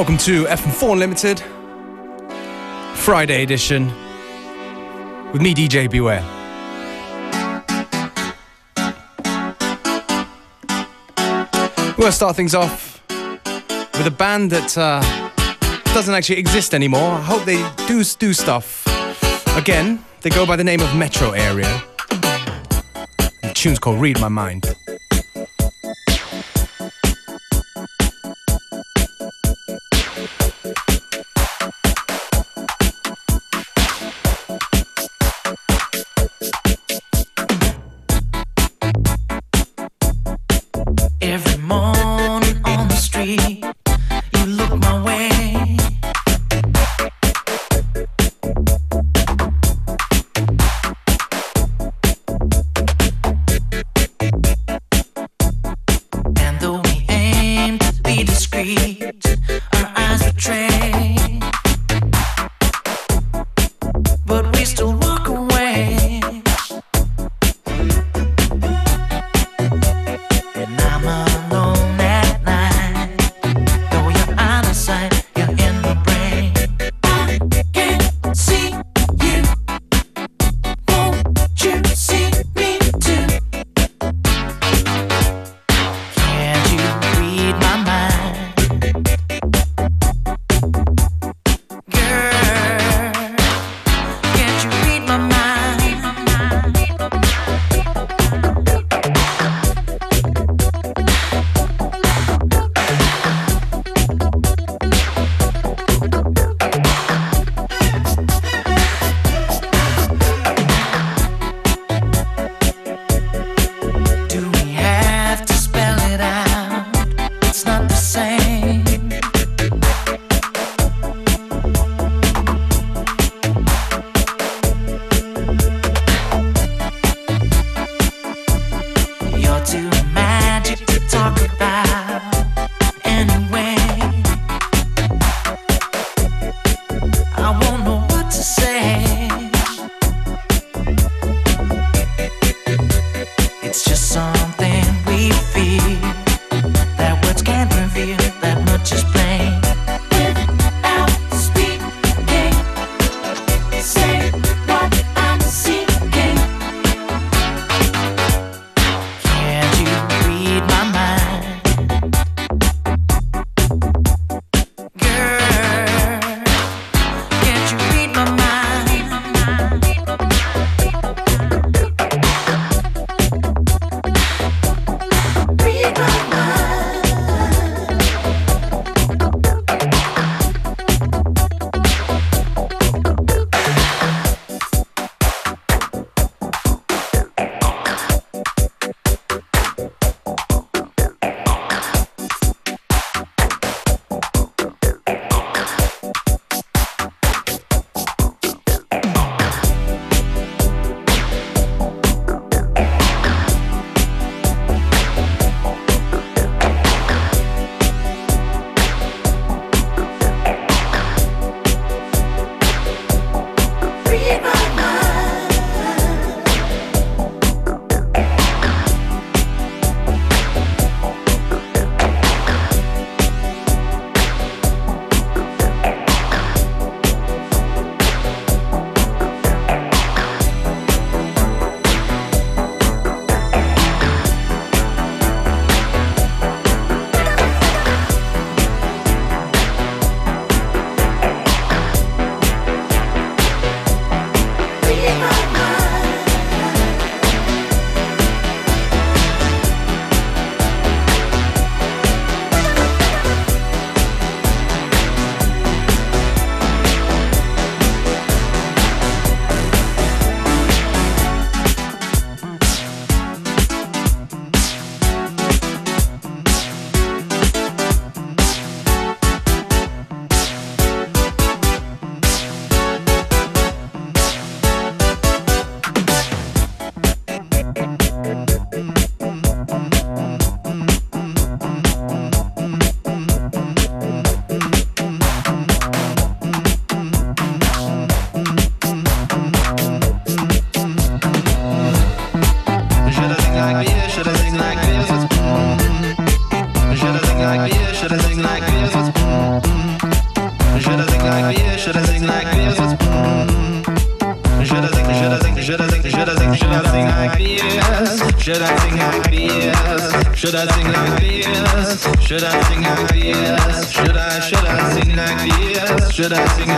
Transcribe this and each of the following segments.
Welcome to FM4 Unlimited Friday edition, with me, DJ Beware. We're going to start things off with a band that uh, doesn't actually exist anymore. I hope they do do stuff. Again, they go by the name of Metro Area. The tune's called Read My Mind. that I sing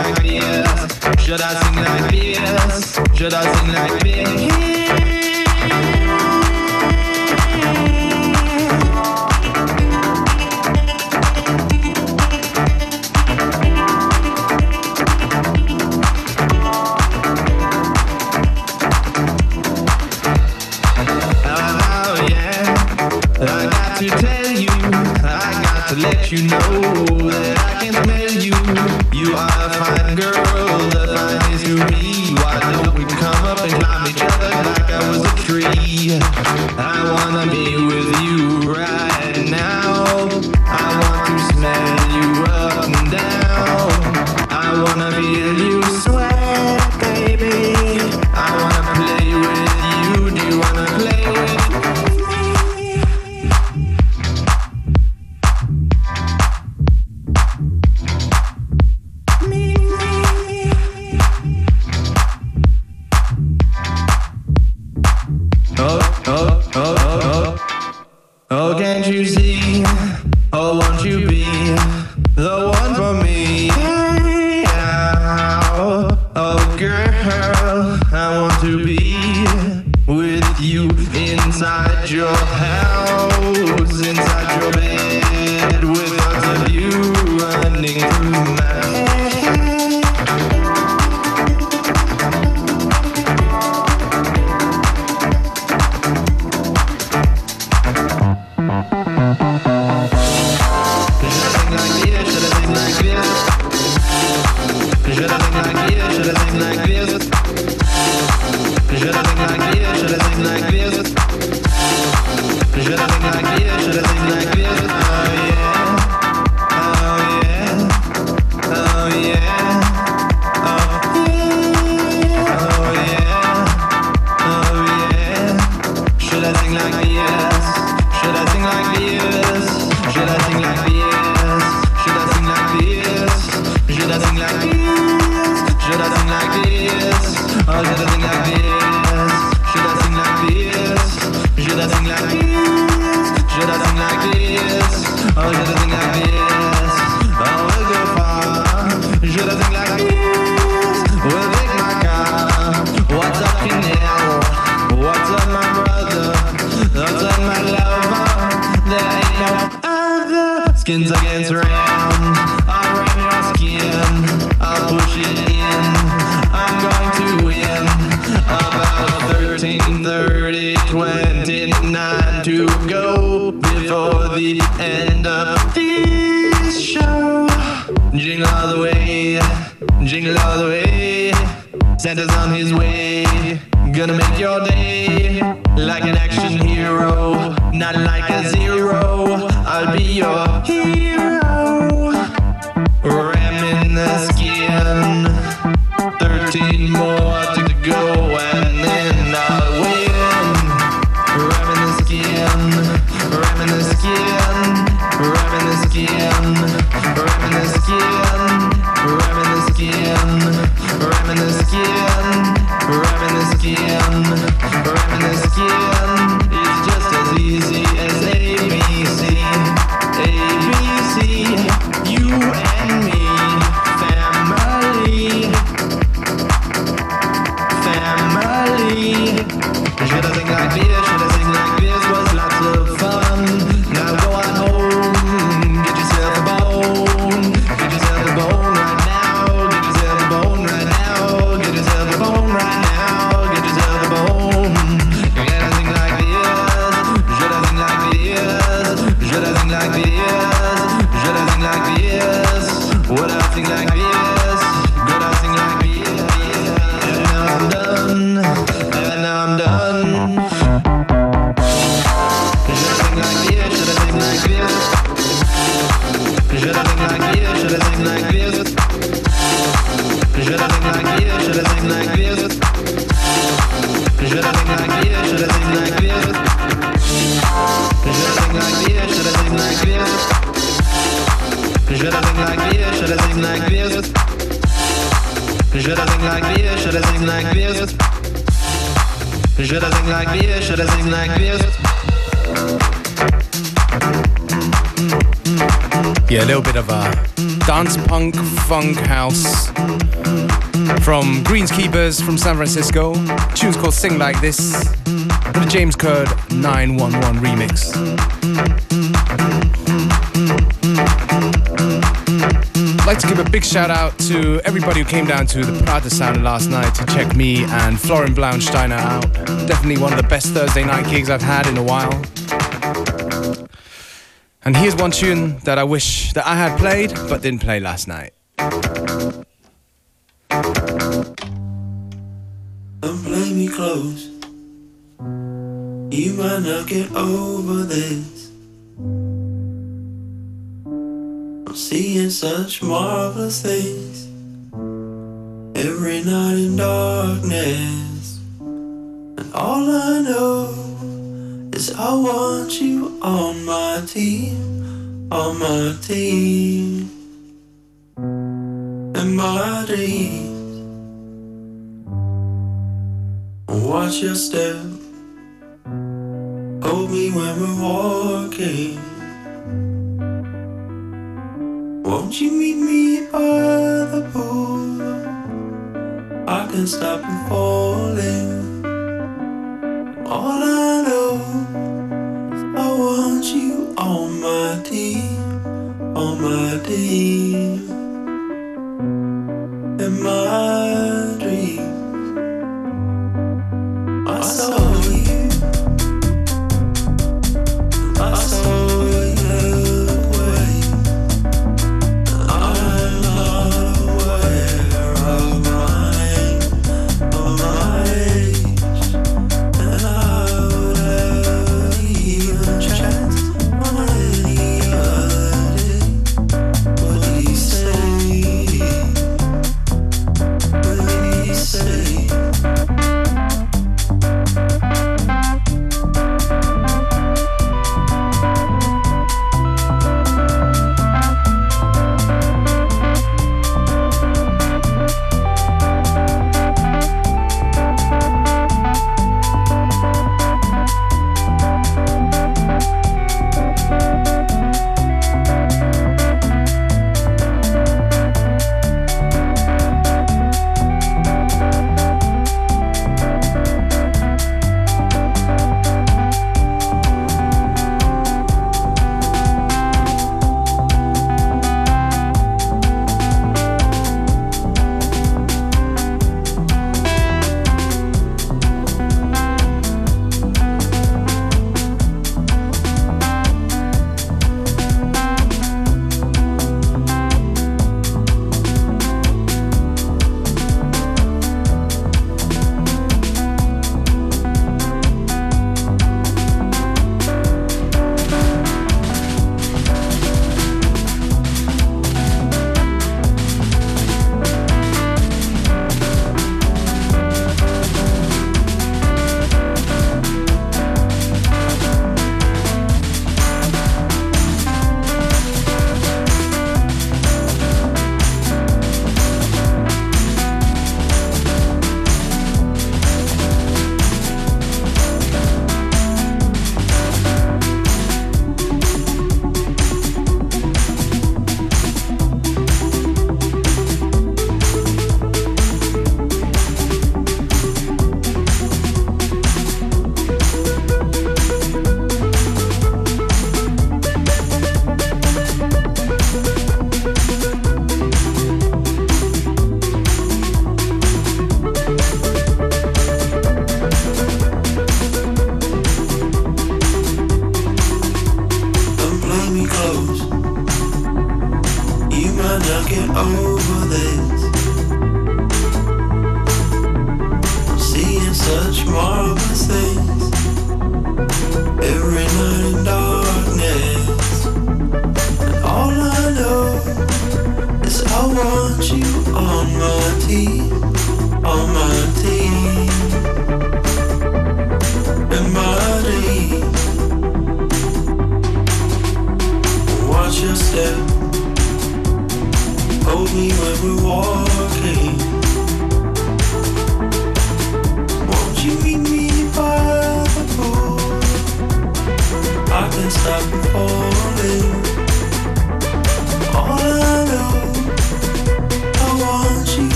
Santa's on his way, gonna make your day like an action hero, not like a zero. I'll be your hero. A little bit of a dance punk funk house from Greenskeepers from San Francisco. tune's called Sing Like This with a James Curd 911 remix. I'd like to give a big shout out to everybody who came down to the Pratersauna last night to check me and Florian Blaunsteiner out. Definitely one of the best Thursday night gigs I've had in a while. And here's one tune that I wish that I had played but didn't play last night. Don't play me close. You might not get over this. I'm seeing such marvelous things every night in darkness. And all I know is I want you on my team, on my team. And my dreams. Watch your step. Hold me when we're walking. Won't you meet me by the pool? I can stop from falling. All I on my team.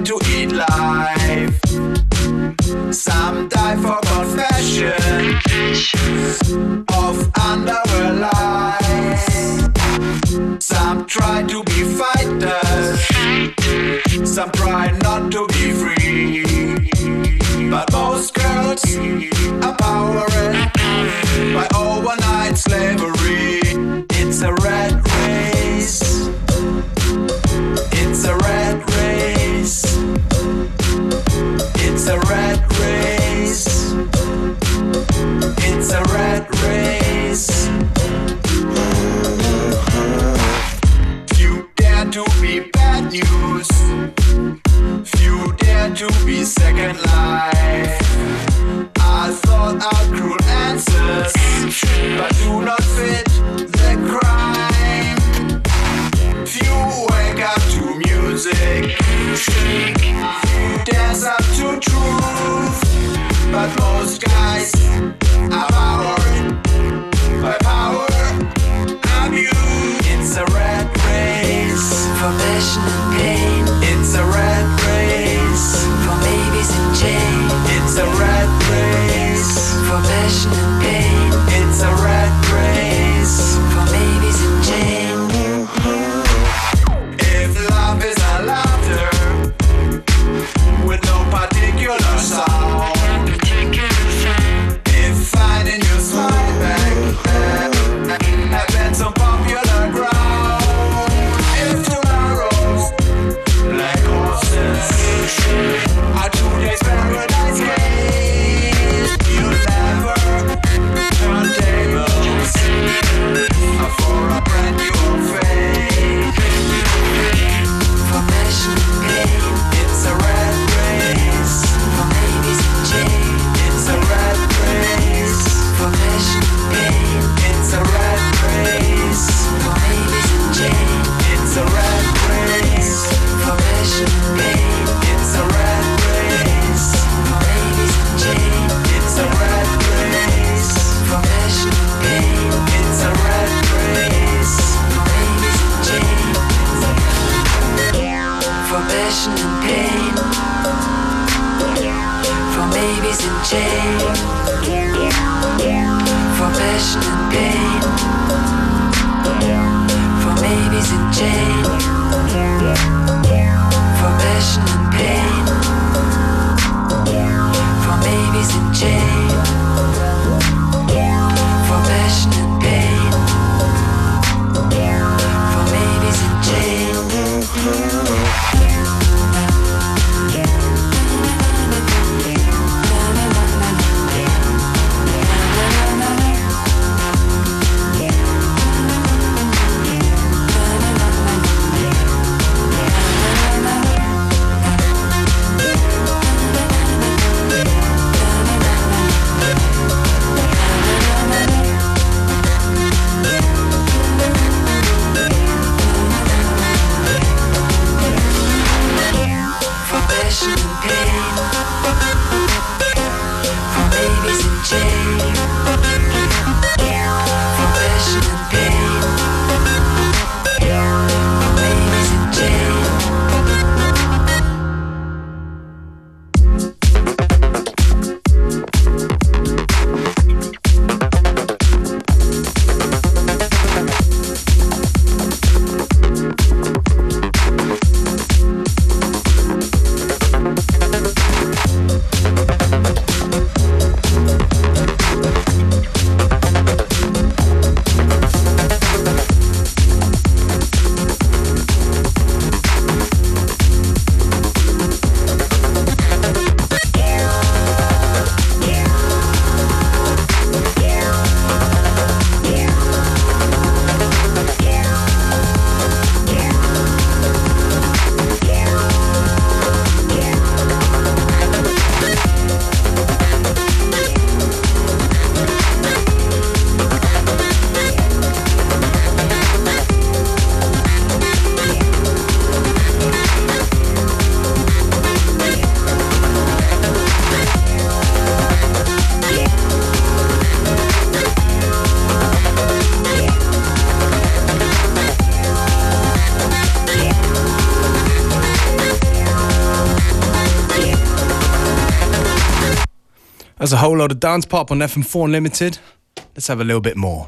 learn to eat life. Some die for confession of underwear lies. Some try to be fighters, some try not to be free. But most girls are powered by overnight slavery. It's a red a rat race. It's a rat race. Few dare to be bad news. Few dare to be second life. I thought out cruel answers, but do not fit the crime. music. Dance up to truth. But most guys are powered by power abuse. It's a red race for passion and pain. It's a red race for babies in chains. It's a red race for passion and pain. It's a red There's a whole lot of dance pop on FM4 Unlimited. Let's have a little bit more.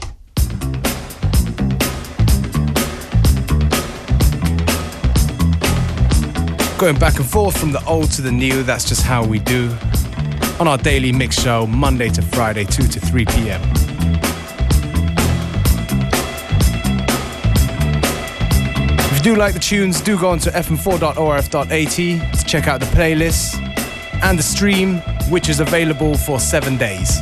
Going back and forth from the old to the new, that's just how we do. On our daily mix show, Monday to Friday, 2 to 3 p.m. If you do like the tunes, do go on to fm4.orf.at to check out the playlist and the stream, which is available for seven days.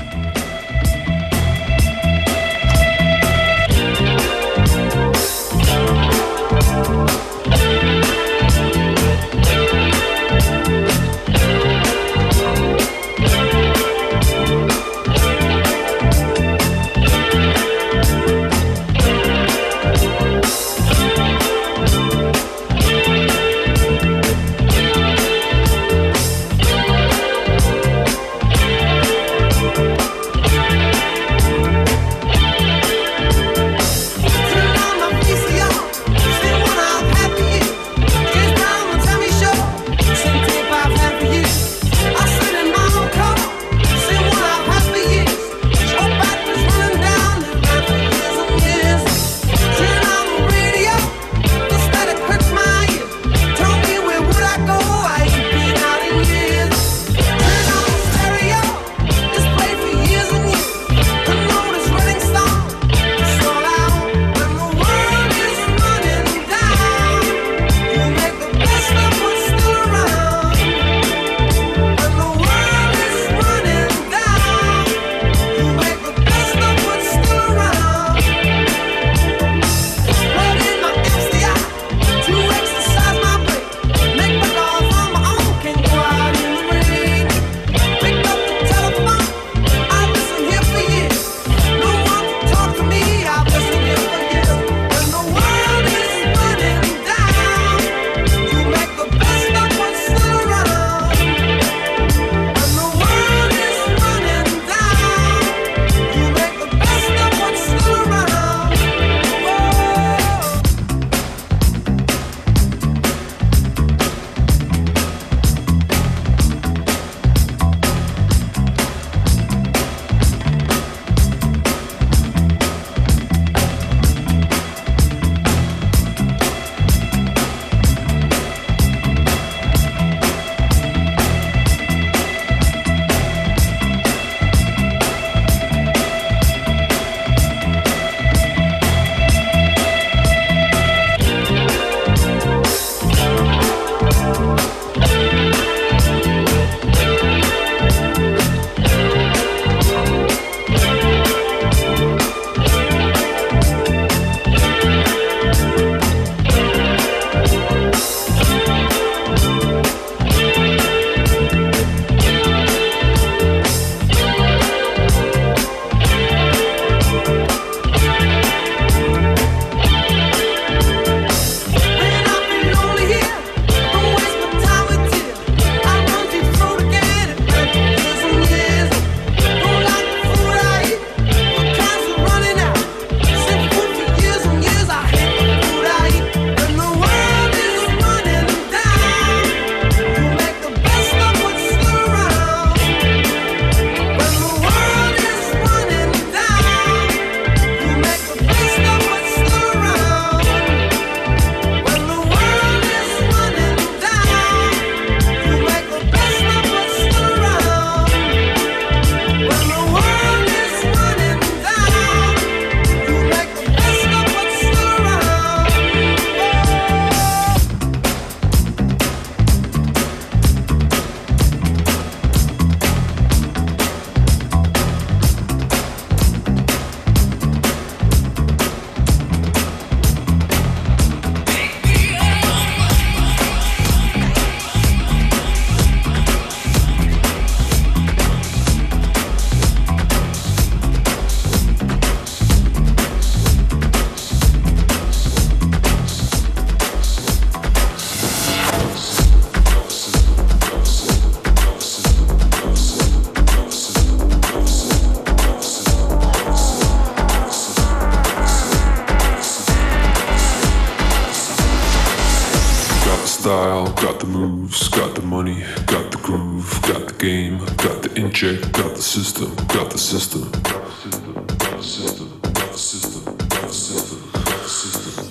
Style, got the moves, got the money, got the groove, got the game, got the inject, got the system, got the system. Got the system, got the system, got the system, got the system, got the system.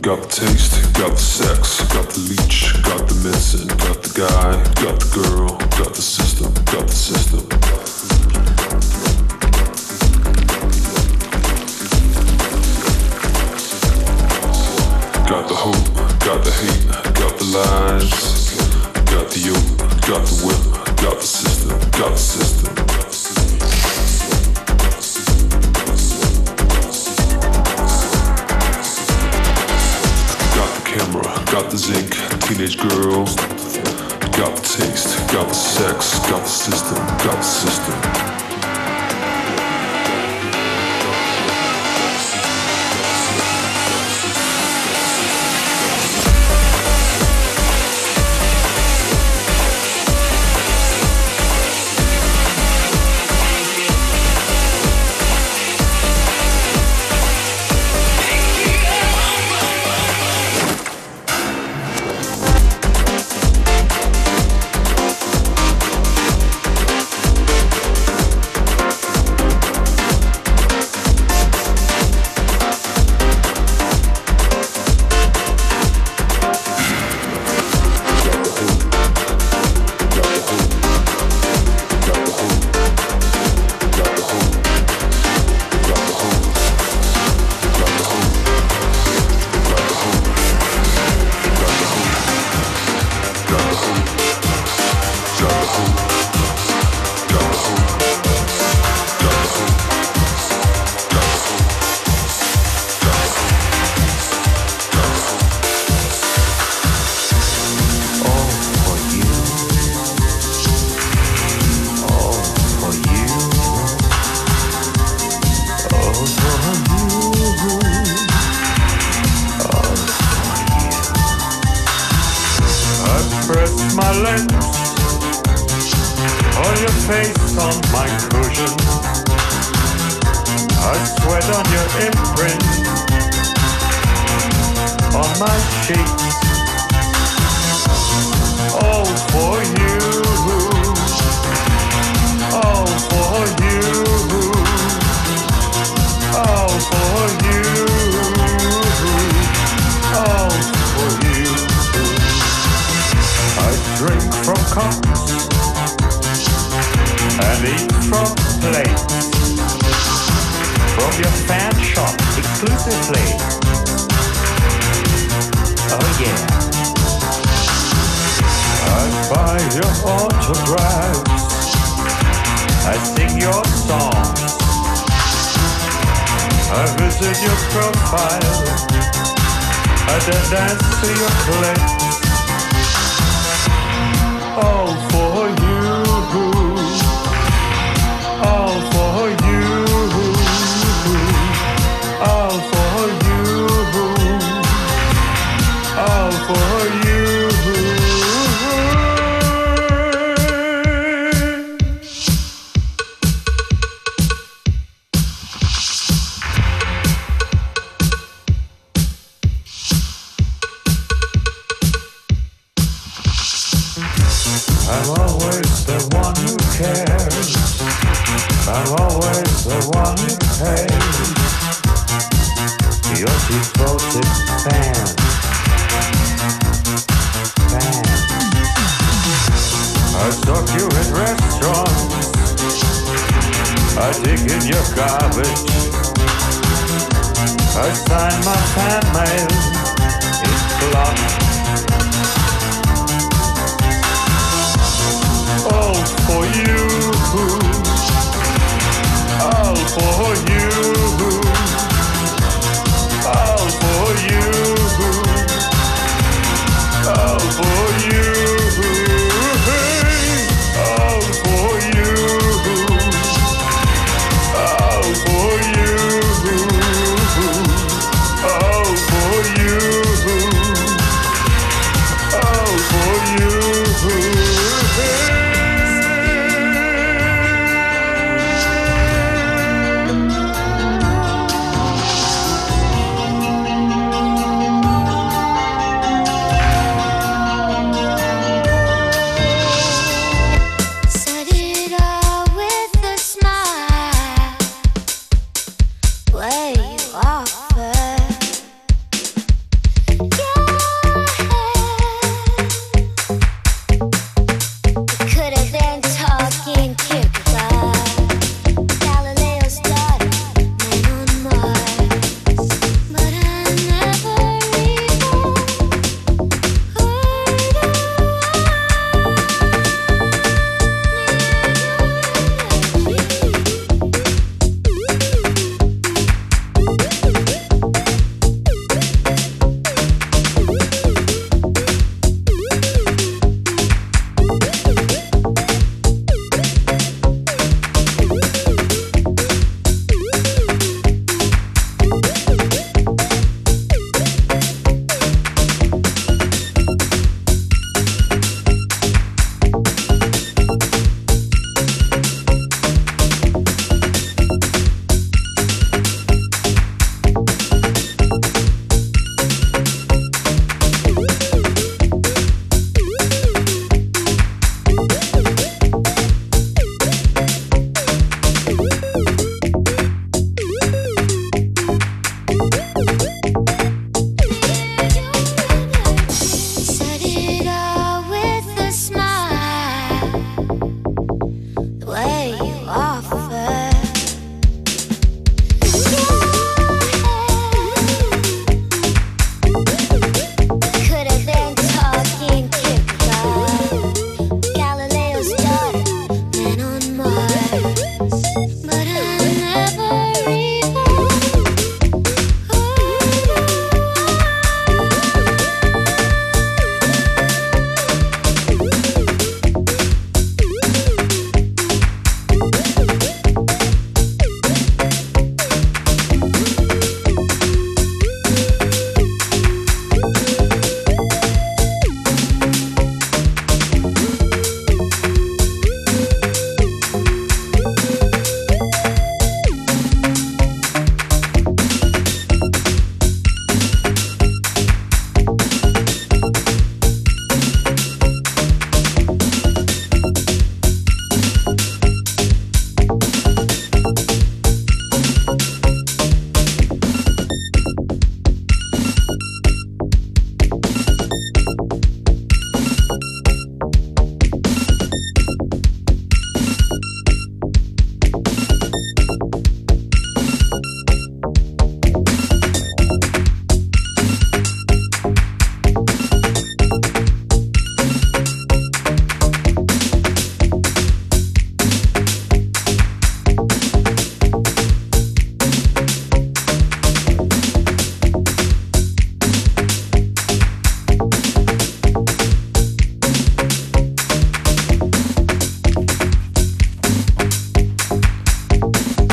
Got the taste, got the sex, got the leech, got the medicine, got the guy, got the girl, got the system, got the system. Got the hate, got the lies, got the yoke, got the whip, got the system, got the system. Got the camera, got the zinc, teenage girls, got the taste, got the sex, got the system, got the system.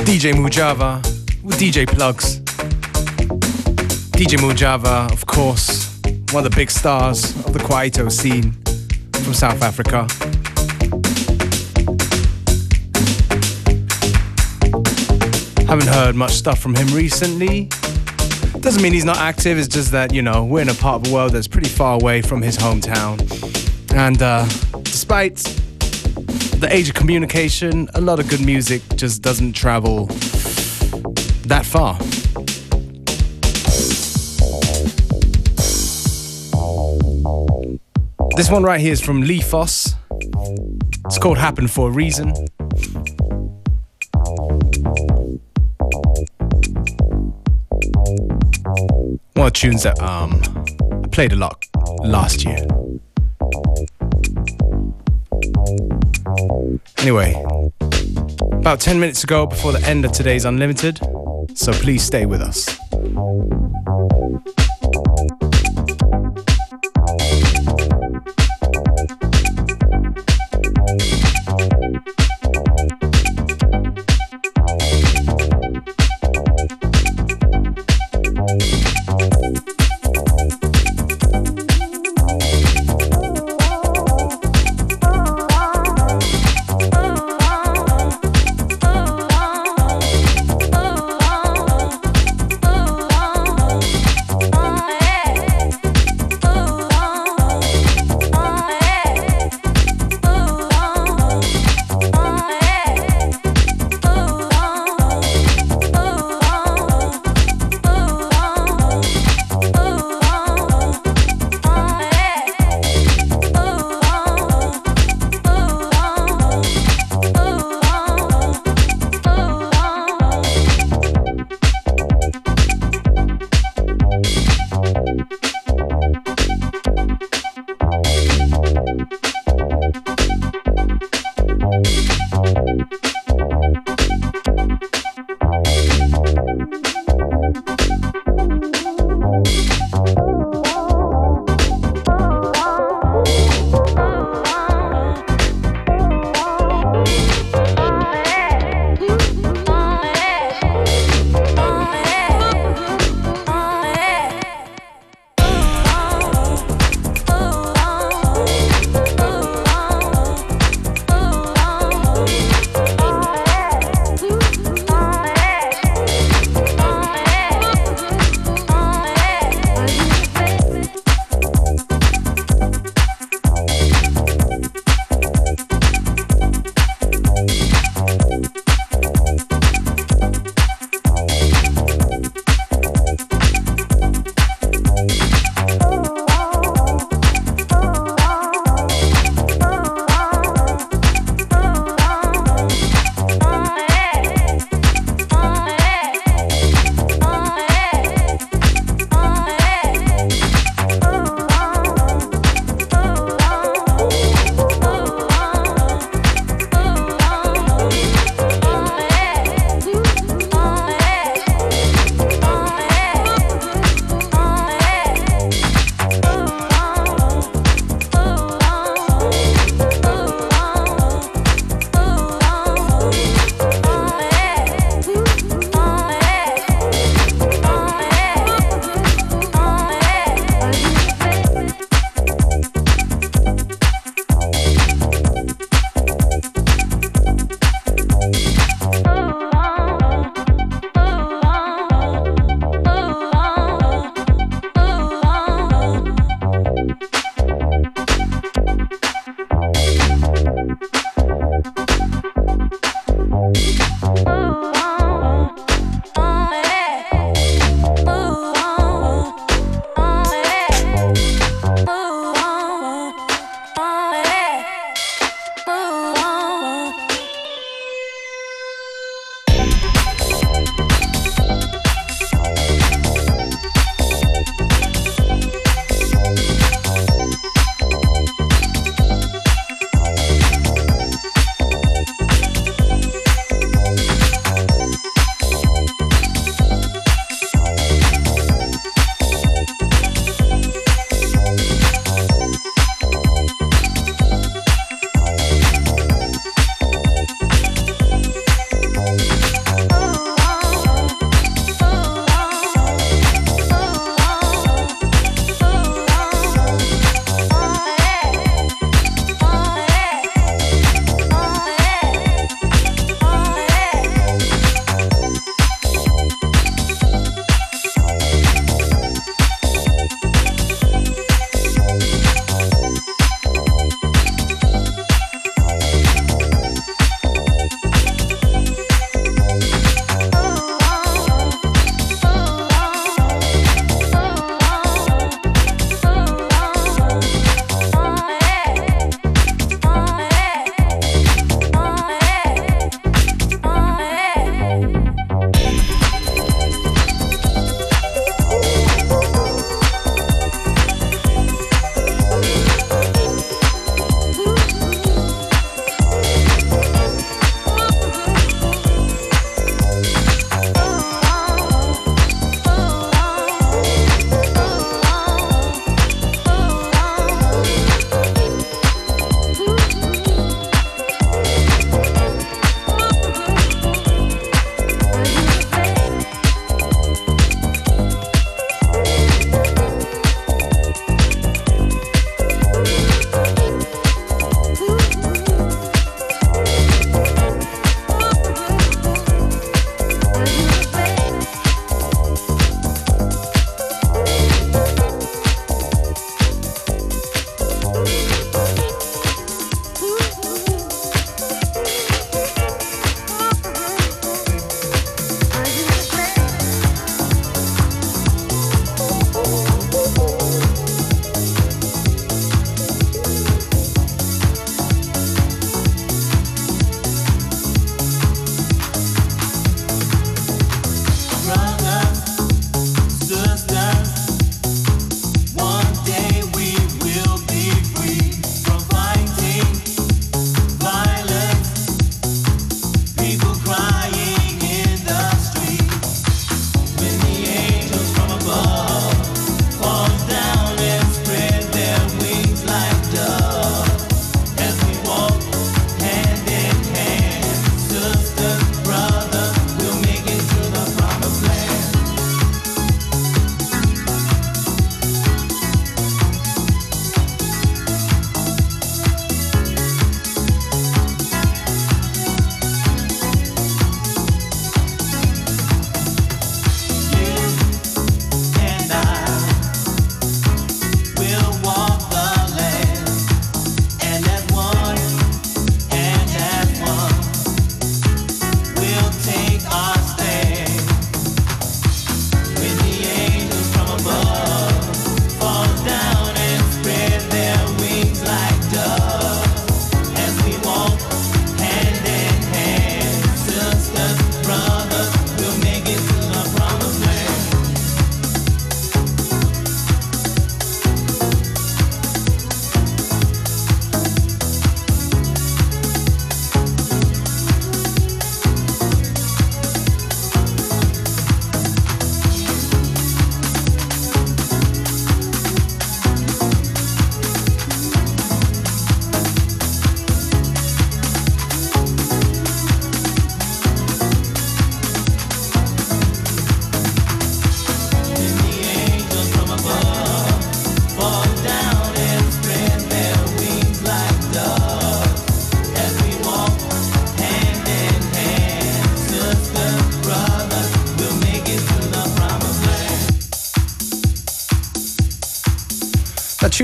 DJ Mujava with DJ Plugs. DJ Mujava, of course, one of the big stars of the Kwaito scene from South Africa. Haven't heard much stuff from him recently. Doesn't mean he's not active, it's just that, you know, we're in a part of the world that's pretty far away from his hometown. And uh, despite the age of communication, a lot of good music just doesn't travel that far. This one right here is from Lee Foss. It's called Happen for a Reason. One of the tunes that um, I played a lot last year. Anyway, about 10 minutes ago before the end of today's Unlimited, so please stay with us.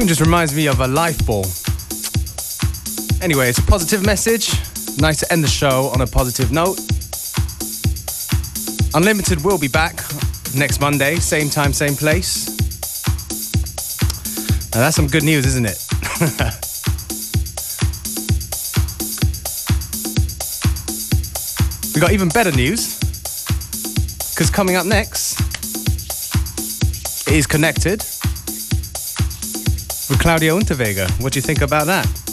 Tune just reminds me of a life ball. Anyway, it's a positive message. Nice to end the show on a positive note. Unlimited will be back next Monday, same time, same place. Now that's some good news, isn't it? we got even better news. Because coming up next is Connected with Claudio Unterweger. What do you think about that?